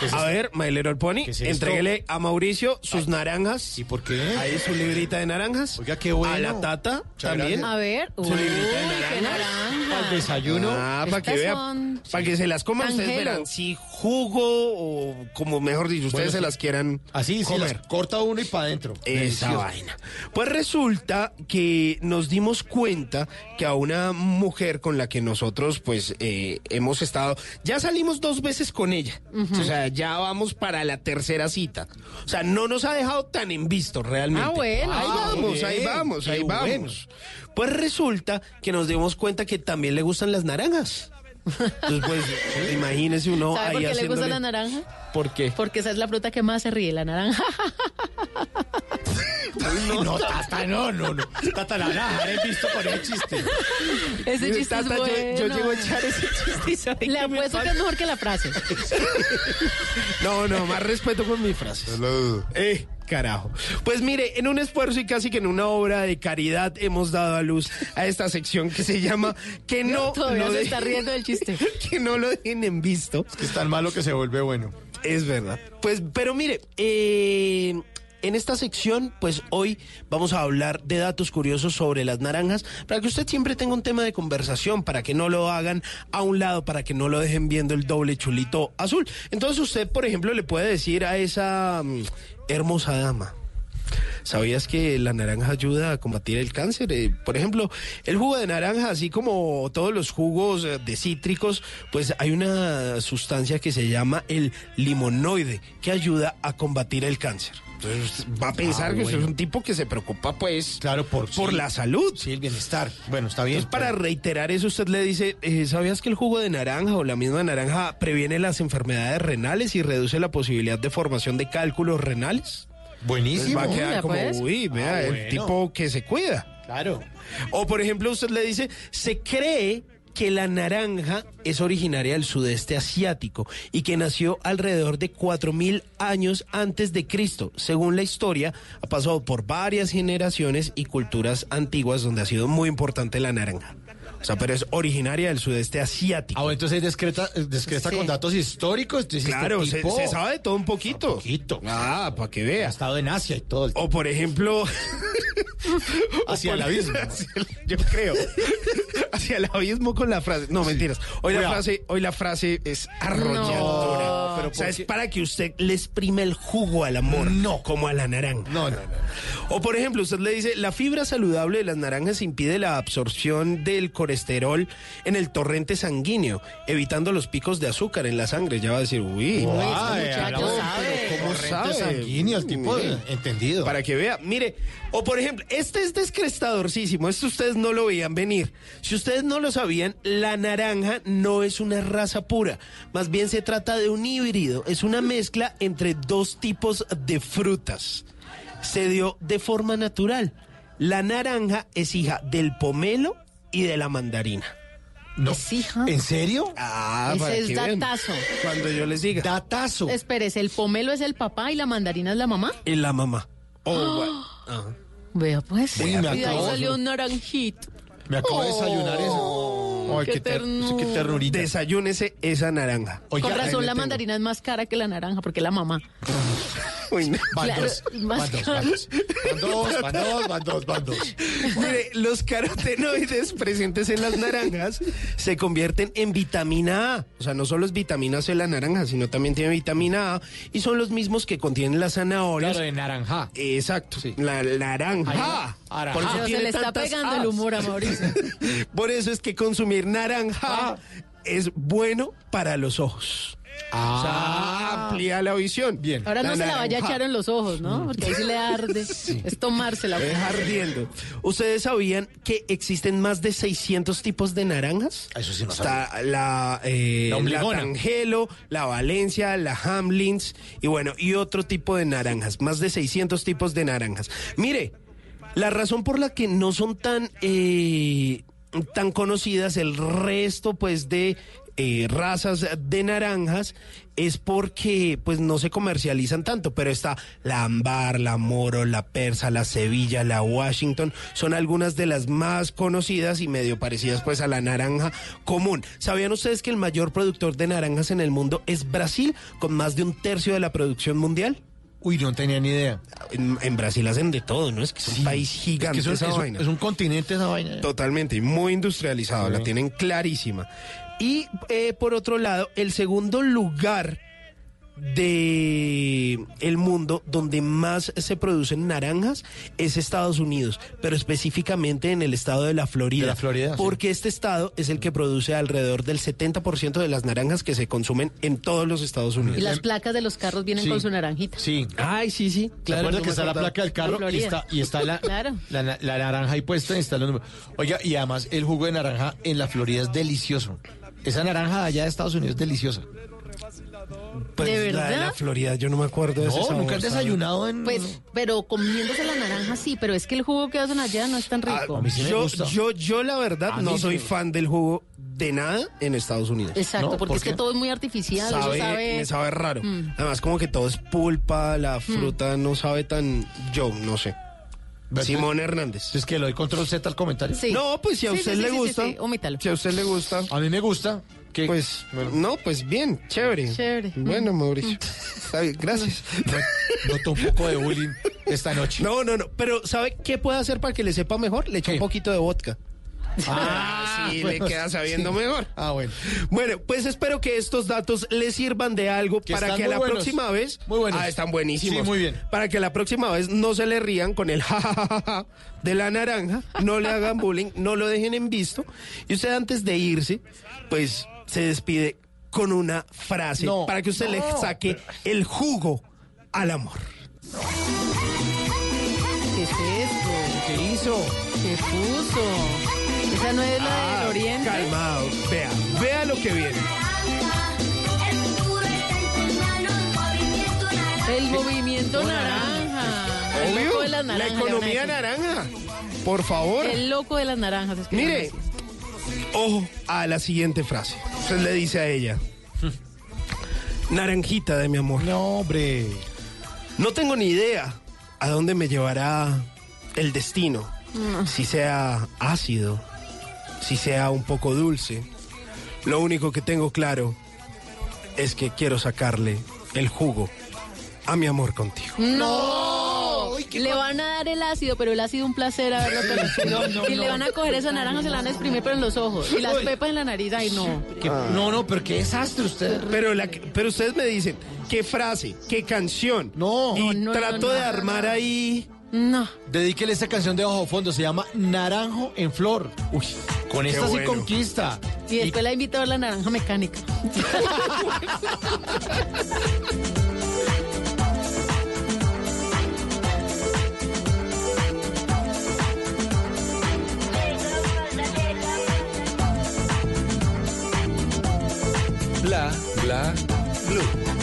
Regalos. A ver, My Little Pony,
esto?
entréguele a Mauricio sus naranjas. ¿Y
por qué?
Ahí su librita de naranjas.
Oiga, qué bueno.
A la tata
Muchas
también.
gracias.
A ver, uy,
Su librita de
qué
naranjas.
naranja.
Al desayuno.
Ah, para que vean.
son
Para que se las coman, ustedes verán si jugo o como mejor dicho, ustedes
Bueno,
se
sí.
las quieran
Así, sí,
comer.
las corta uno y para adentro.
Esa
Delicioso.
vaina. Pues resulta que nos dimos cuenta que a una mujer con la que nosotros pues eh, hemos estado, ya salimos dos veces con ella. O sea, ya vamos para la tercera cita. O sea, no nos ha dejado tan en visto realmente.
Ah, bueno.
Ahí
Ah,
vamos,
bien,
ahí vamos,
qué
ahí
bueno.
vamos. Pues resulta que nos dimos cuenta que también le gustan las naranjas. Entonces, pues, (laughs) imagínese uno
¿Sabe
ahí
por qué le gusta la naranja?
¿Por qué?
Porque esa es la fruta que más se ríe, la naranja. (laughs)
No, no, Tata, no, no, no. Tata, la van a dejar en visto por el chiste.
Ese chiste
Tata,
es
yo-
bueno.
yo llego a echar ese chiste y ¿sabe
Le apuesto que es mejor que la frase. (laughs)
No, no, más respeto con mis frases. Eh, carajo. Pues mire, en un esfuerzo y casi que en una obra de caridad hemos dado a luz a esta sección que se llama Que no
Todavía
lo
se está riendo del chiste. (laughs)
que no lo dejen en visto.
Es tan malo que se vuelve bueno.
Es verdad. Pues, pero mire, eh, en esta sección, pues hoy vamos a hablar de datos curiosos sobre las naranjas, para que usted siempre tenga un tema de conversación, para que no lo hagan a un lado, para que no lo dejen viendo el doble chulito azul. Entonces usted, por ejemplo, le puede decir a esa mm, hermosa dama. ¿Sabías que la naranja ayuda a combatir el cáncer? Eh, por ejemplo, el jugo de naranja, así como todos los jugos eh, de cítricos, pues hay una sustancia que se llama el limonoide, que ayuda a combatir el cáncer. Entonces usted va a pensar
Ah,
que usted es un tipo que se preocupa, pues,
Claro, por,
por
sí.
la salud.
Sí, el bienestar. Bueno, está bien.
Entonces, para reiterar eso, usted le dice, eh, ¿sabías que el jugo de naranja o la misma naranja previene las enfermedades renales y reduce la posibilidad de formación de cálculos renales?
Buenísimo.
Va a quedar
Mira,
como,
pues.
uy, vea,
Ah,
el
bueno.
tipo que se cuida.
Claro.
O por ejemplo, usted le dice, se cree que la naranja es originaria del sudeste asiático y que nació alrededor de 4.000 años antes de Cristo. Según la historia, ha pasado por varias generaciones y culturas antiguas donde ha sido muy importante la naranja. O sea, pero es originaria del sudeste asiático.
Ah, bueno, entonces es discreta, discreta
Sí.
con datos históricos. Entonces,
Claro,
este
se,
tipo-
se sabe de todo un poquito.
poquito.
Ah, para que
Ha
vea.
estado en Asia y todo. el-
O por ejemplo... (laughs)
Hacia el abismo. (laughs)
hacia el- yo creo. (laughs) Hacia el abismo con la frase. No, mentiras. Hoy la frase, hoy la frase es arrolladora.
No,
pero
o sea,
¿por
es para que usted le exprime el jugo al amor.
No.
Como a la naranja.
No, no, no.
O por ejemplo, usted le dice, la fibra saludable de las naranjas impide la absorción del colesterol en el torrente sanguíneo, evitando los picos de azúcar en la sangre. Ya va a decir, uy,
este muchacho sabe.
¿Cómo sabe?
sanguíneo,
el tipo entendido.
Para que vea, mire, o por ejemplo, este es descrestadorcísimo, esto ustedes no lo veían venir. Si ustedes no lo sabían, la naranja no es una raza pura, más bien se trata de un híbrido. es una mezcla entre dos tipos de frutas. Se dio de forma natural. La naranja es hija del pomelo y de la mandarina.
No.
Es hija.
¿En serio?
Ah,
Ese
para
es
que vean.
datazo.
Cuando yo les diga.
Datazo.
Espérese, ¿el pomelo es el papá y la mandarina es la mamá?
Y la mamá. Oh, bueno. Ajá.
Vea pues.
Uy, me
y ahí salió un naranjito.
Me acabo de desayunar eso. Ay,
qué
qué, ter-
ternura.
qué ternurita.
Desayúnese esa naranja.
Oiga,
Con razón la
tengo.
mandarina es más cara que la naranja, porque es la mamá. (laughs)
Uy, no.
Van
Claro,
dos,
más
van dos, van dos. Van dos, van dos, van dos, van dos. (laughs)
Mire, los carotenoides presentes en las naranjas se convierten en vitamina A. O sea, no solo es vitamina C la naranja, sino también tiene vitamina A. Y son los mismos que contienen las zanahorias.
Claro, de naranja.
Exacto, la naranja.
Ay,
Por eso
se le está pegando el humor a Mauricio. (laughs)
Por eso es que consumir naranja es bueno para los ojos. O sea, amplía la visión.
Bien.
Ahora no se la vaya a echar en los ojos, ¿no? Porque ahí se le arde. (laughs) Es tomársela.
Es ardiendo. ¿Ustedes sabían que existen más de 600 tipos de naranjas?
Eso sí no
Está la, eh,
La
la. Tangelo, la Valencia, la Hamlins y bueno, y otro tipo de naranjas. Más de 600 tipos de naranjas. Mire, la razón por la que no son tan, eh, tan conocidas el resto pues de eh, razas de naranjas es porque pues no se comercializan tanto, pero está la ámbar, la moro, la persa, la sevilla, la washington, son algunas de las más conocidas y medio parecidas pues a la naranja común. ¿Sabían ustedes que el mayor productor de naranjas en el mundo es Brasil, con más de un tercio de la producción mundial?
Uy, no tenía ni idea.
En, en Brasil hacen de todo, ¿no? Es que es un país gigante
Es que
esa
es
vaina.
es un continente esa vaina.
Totalmente, y muy industrializado, la tienen clarísima. Y eh, por otro lado, el segundo lugar de el mundo donde más se producen naranjas es Estados Unidos, pero específicamente en el estado de la Florida.
De la Florida, sí.
Porque este estado es el que produce alrededor del 70% de las naranjas que se consumen en todos los Estados Unidos.
Y las placas de los carros vienen
Sí.
con su naranjita.
Sí.
Ay, sí, sí.
¿Se
Claro, no
que está la placa del carro y está, y está la,
Claro.
la, na- la naranja ahí puesta y está el número? Oiga, y además el jugo de naranja en la Florida es delicioso. Esa naranja de allá de Estados Unidos es deliciosa.
Pues
¿De
la de la
verdad?
Florida, yo no me acuerdo de ese
No,
sabor,
nunca has
¿sabe?
desayunado en...
Pues, pero comiéndose la naranja sí, pero es que el jugo que hacen allá no es tan rico.
a mí sí me
yo,
gusta.
yo, yo la verdad no soy fan del jugo de nada en Estados Unidos.
Exacto,
¿No?
porque
¿Por
es que todo es muy artificial. eso
Sabe,
sabe...
Me sabe raro.
Mm.
Además, como que todo es pulpa, la fruta no sabe tan. Yo, no sé.
¿Ves?
Simón Hernández.
Es que le doy control Z al comentario.
Sí.
No, pues si a
Sí,
usted
sí,
le
sí, sí,
gusta.
sí, omítalo.
Si a usted le gusta.
A mí me gusta. Que
Pues, no, pues bien, chévere.
Chévere.
Bueno, Mauricio. (laughs) Está bien, gracias.
Noto un poco de bullying esta noche.
No, no, no. Pero, ¿sabe qué puede hacer para que le sepa mejor? Le echa
¿Qué?
un poquito de vodka.
Ah,
sí,
bueno,
le queda sabiendo
sí.
mejor.
Ah, bueno.
Bueno, pues espero que estos datos les sirvan de algo
Que
para que la
buenos.
próxima vez.
Muy buenos.
Ah, están buenísimos.
Sí, muy bien.
Para que la próxima vez no se le rían con el (laughs) jajajaja de la naranja, no le hagan bullying, no lo dejen en visto. Y usted antes de irse, pues se despide con una frase
No,
para que usted le saque el jugo al amor.
¿Qué es esto?
¿Qué hizo?
¿Qué puso? Esa no es la
Ah,
del oriente.
Calmado, vea, vea lo que viene.
El movimiento naranja. El loco de las
la
naranjas.
economía
le van a decir.
naranja. Por favor.
El loco de las naranjas. es que
Mire. Ojo a la siguiente frase. Usted le dice a ella, naranjita de mi amor,
No, hombre.
no tengo ni idea a dónde me llevará el destino. Si sea ácido, si sea un poco dulce. Lo único que tengo claro es que quiero sacarle el jugo a mi amor contigo.
No, le van a dar el ácido, pero el ácido un placer haberlo conocido. y le van a coger esa naranja, se la van a exprimir, pero en los ojos. Y las pepas en la nariz, ay no.
¿Qué- No, no, pero qué desastre usted.
Pero, la, pero ustedes me dicen, ¿qué frase? ¿Qué canción?
No.
Y
No, no,
trato
no,
de
no,
armar ahí...
No.
Dedíquele esta canción de bajo fondo, se llama Naranjo en Flor. Uy, con esta sí conquista.
Y después la invito a ver la naranja mecánica. (laughs) (laughs)
Bla, bla, blue.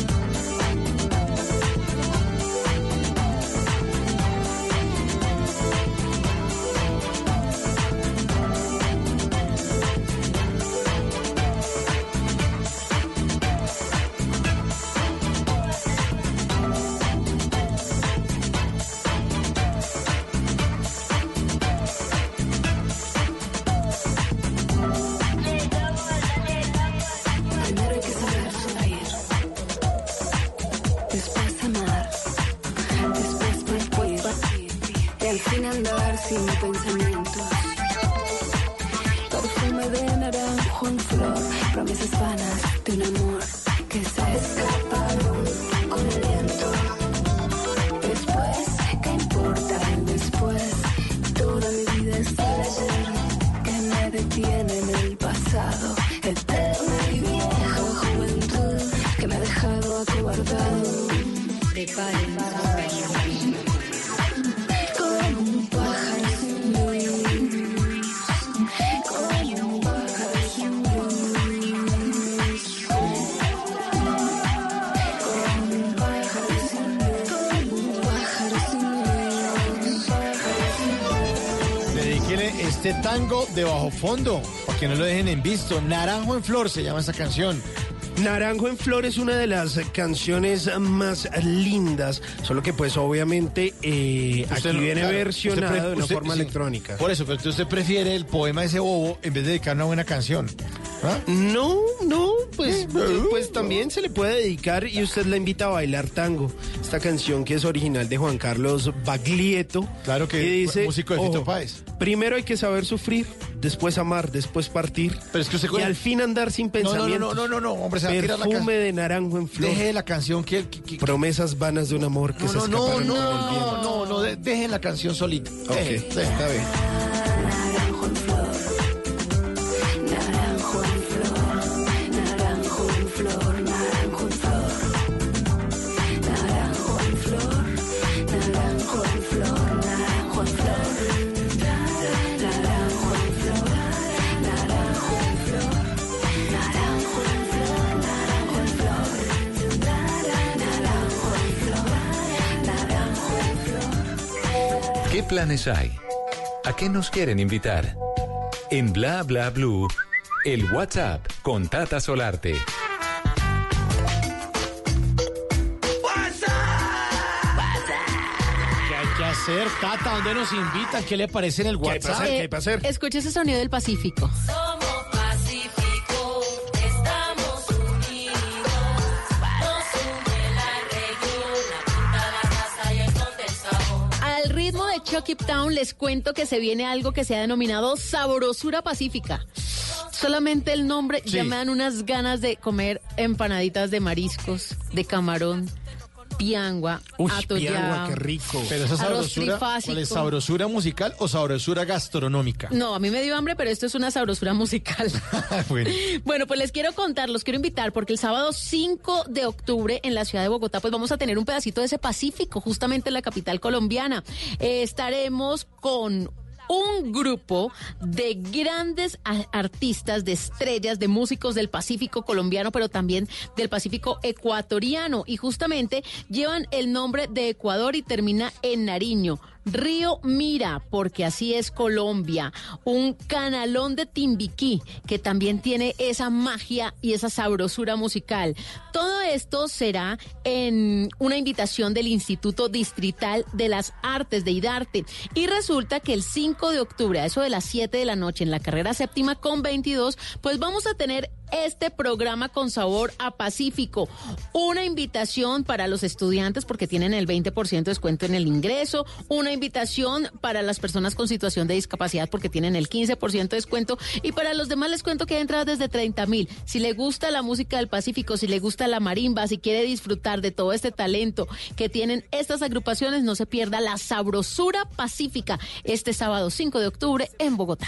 Fondo, para que no lo dejen en visto. Naranjo en flor se llama esta canción.
Naranjo en Flor es una de las canciones más lindas, solo que pues obviamente eh, aquí
no-
viene
claro,
versionado
usted
de una
usted-
forma
sí.
electrónica.
Por eso, pero usted prefiere el poema de ese bobo en vez de dedicar una buena canción. ¿Ah?
No, no, pues, pues también se le puede dedicar y usted la invita a bailar tango. Esta canción que es original de Juan Carlos Baglietto.
Claro que
dice,
músico de Fito Páez.
Primero hay que saber sufrir, después amar, después partir.
Pero es que usted
y al fin andar sin
No, no, no, no, no, no, hombre, se va a tirar la
Perfume de naranjo en flor.
Deje la canción que... que- que-
Promesas vanas de un amor que se
no, no,
escaparon
no,
con el viento.
no, no, no, de- dejen la canción solita.
Ok, está bien.
Planes hay? ¿A qué nos quieren invitar? En Bla Bla Blue, el WhatsApp con Tata Solarte.
¿Qué hay que hacer, Tata? ¿Dónde nos invitan? ¿Qué le parece en el
¿Qué hay para
WhatsApp?
hacer? ¿Qué hay para hacer?
Escucha ese sonido del Pacífico, Chucky Town les cuento que se viene algo que se ha denominado sabrosura pacífica. Solamente el nombre ya me dan unas ganas de comer empanaditas de mariscos, de camarón, piangua,
Uy,
atollado.
piangua, qué rico.
Pero esa sabrosura, ¿cuál
trifásico.
es sabrosura musical o sabrosura gastronómica?
No, a mí me dio hambre, pero esto es una sabrosura musical. (laughs)
bueno, (laughs)
Bueno, pues les quiero contar, los quiero invitar porque el sábado 5 de octubre en la ciudad de Bogotá pues vamos a tener un pedacito de ese Pacífico, justamente en la capital colombiana. Eh, estaremos con un grupo de grandes artistas, de estrellas, de músicos del Pacífico colombiano, pero también del Pacífico ecuatoriano. Y justamente llevan el nombre de Ecuador y termina en Nariño. Río Mira, porque así es Colombia, un canalón de Timbiquí que también tiene esa magia y esa sabrosura musical. Todo esto será en una invitación del Instituto Distrital de las Artes de Idarte. Y resulta que el 5 de octubre, a eso de las 7 de la noche, en la carrera séptima con 22, pues vamos a tener este programa con sabor a Pacífico. Una invitación para los estudiantes porque tienen el 20% de descuento en el ingreso. Invitación para las personas con situación de discapacidad porque tienen el 15% de descuento. Y para los demás les cuento que hay entradas desde 30 mil. Si le gusta la música del Pacífico, si le gusta la marimba, si quiere disfrutar de todo este talento que tienen estas agrupaciones, no se pierda la sabrosura pacífica este sábado 5 de octubre en Bogotá.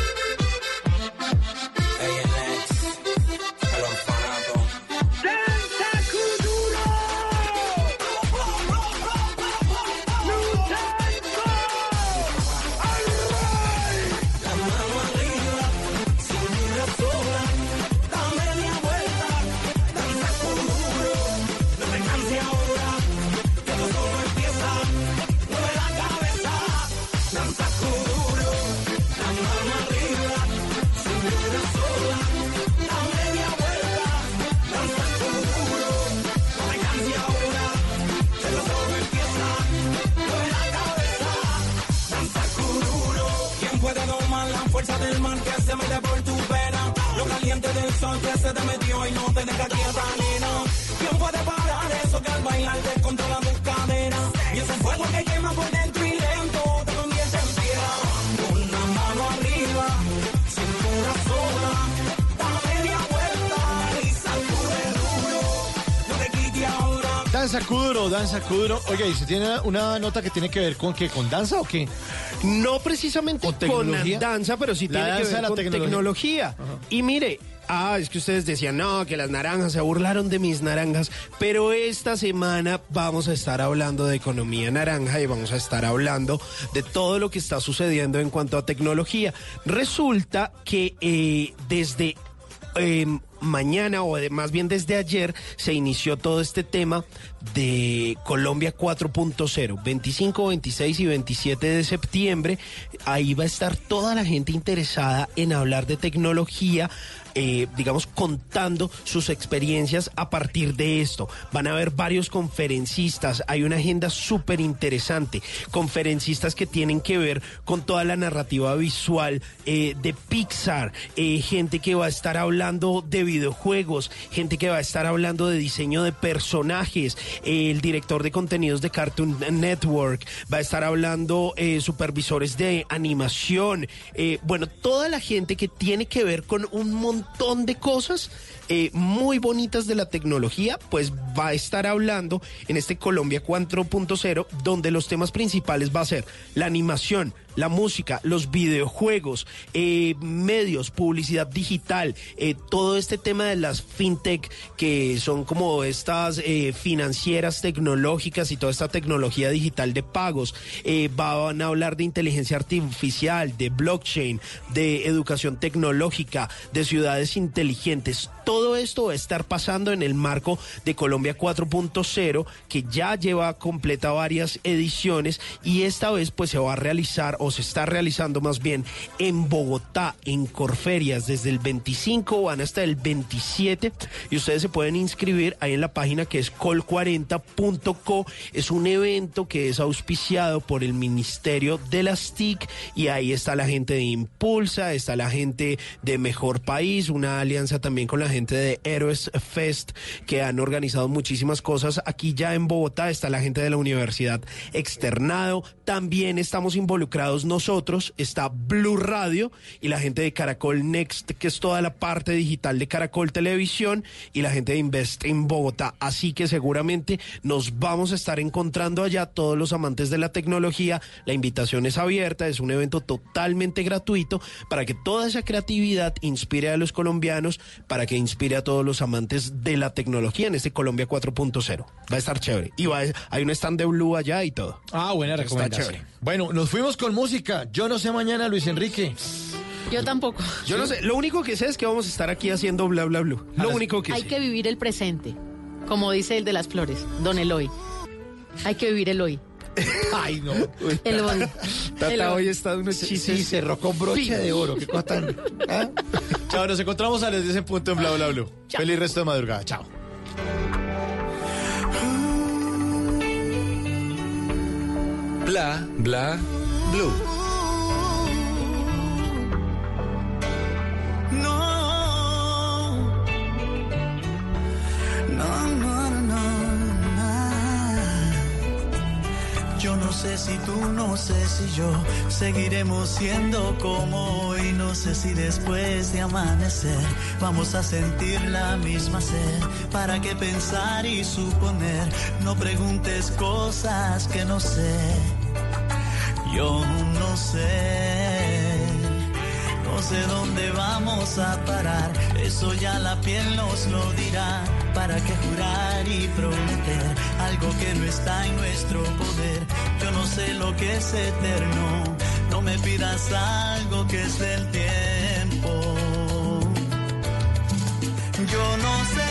Que se mete por tu pena. Lo caliente del sol que se te metió y no te deja quieta, nena. ¿Quién puede parar eso que al bailar descontrola tus caderas? Y ese fuego que quema por dentro
Danza Kuduro, danza Kuduro. Oye, ¿y se tiene una nota que tiene que ver con qué? ¿Con danza o qué?
No precisamente
¿O
con
tecnología?
danza, pero sí
La
tiene que ver con
tecnología.
tecnología. Y mire, ah, es que ustedes decían, no, que las naranjas, se burlaron de mis naranjas, pero esta semana vamos a estar hablando de economía naranja y vamos a estar hablando de todo lo que está sucediendo en cuanto a tecnología. Resulta que eh, desde eh, mañana o de- más bien desde ayer se inició todo este tema de Colombia 4.0, 25, 26 y 27 de septiembre. Ahí va a estar toda la gente interesada en hablar de tecnología. Eh, digamos, contando sus experiencias a partir de esto. Van a haber varios conferencistas, hay una agenda súper interesante, conferencistas que tienen que ver con toda la narrativa visual eh, de Pixar, eh, gente que va a estar hablando de videojuegos, gente que va a estar hablando de diseño de personajes, eh, el director de contenidos de Cartoon Network, va a estar hablando eh, supervisores de animación, eh, bueno, toda la gente que tiene que ver con un montón de cosas eh, muy bonitas de la tecnología, pues va a estar hablando en este Colombia 4.0, donde los temas principales va a ser la animación, la música, los videojuegos, eh, medios, publicidad digital, eh, todo este tema de las fintech, que son como estas financieras tecnológicas y toda esta tecnología digital de pagos. Van a hablar de inteligencia artificial, de blockchain, de educación tecnológica, de ciudades inteligentes. Todo esto va a estar pasando en el marco de Colombia 4.0, que ya lleva completa varias ediciones y esta vez pues se va a realizar o se está realizando más bien en Bogotá, en Corferias, desde el 25 van hasta el 27 y ustedes se pueden inscribir ahí en la página que es col40.co. Es un evento que es auspiciado por el Ministerio de las TIC y ahí está la gente de Impulsa, está la gente de Mejor País, una alianza también con la gente de Héroes Fest que han organizado muchísimas cosas. Aquí ya en Bogotá está la gente de la Universidad Externado. También estamos involucrados nosotros, está Blue Radio y la gente de Caracol Next, que es toda la parte digital de Caracol Televisión y la gente de Invest en Bogotá. Así que seguramente nos vamos a estar encontrando allá todos los amantes de la tecnología. La invitación es abierta, es un evento totalmente gratuito para que toda esa creatividad inspire a los colombianos, para que inspire a todos los amantes de la tecnología en este Colombia 4.0. Va a estar chévere. Y va a- hay un stand de Blue allá y todo.
Ah, buena
Está
recomendación.
chévere.
Bueno, nos fuimos con música. Yo no sé mañana, Luis Enrique.
Yo tampoco.
Yo no sé, lo único que sé es que vamos a estar aquí haciendo bla bla bla. Lo único que
Hay
sé.
que vivir el presente, como dice el de las flores, don Eloy. Hay que vivir el hoy. (laughs)
Ay, no.
El hoy.
Tata
El
hoy está de unos
Sí,
chistes.
sí, cerró con broche de oro. Qué cosa tan- ¿Ah? Chao, nos encontramos a las 10 en punto en Bla Bla Blue. Feliz resto de madrugada. Chao.
Bla, bla, blue.
Sé si tú, no sé si yo seguiremos siendo como hoy. No sé si después de amanecer vamos a sentir la misma sed. ¿Para qué pensar y suponer? No preguntes cosas que no sé. Yo no sé. No sé dónde vamos a parar, eso ya la piel nos lo dirá. ¿Para qué jurar y prometer algo que no está en nuestro poder? Yo no sé lo que es eterno, no me pidas algo que es del tiempo. Yo no sé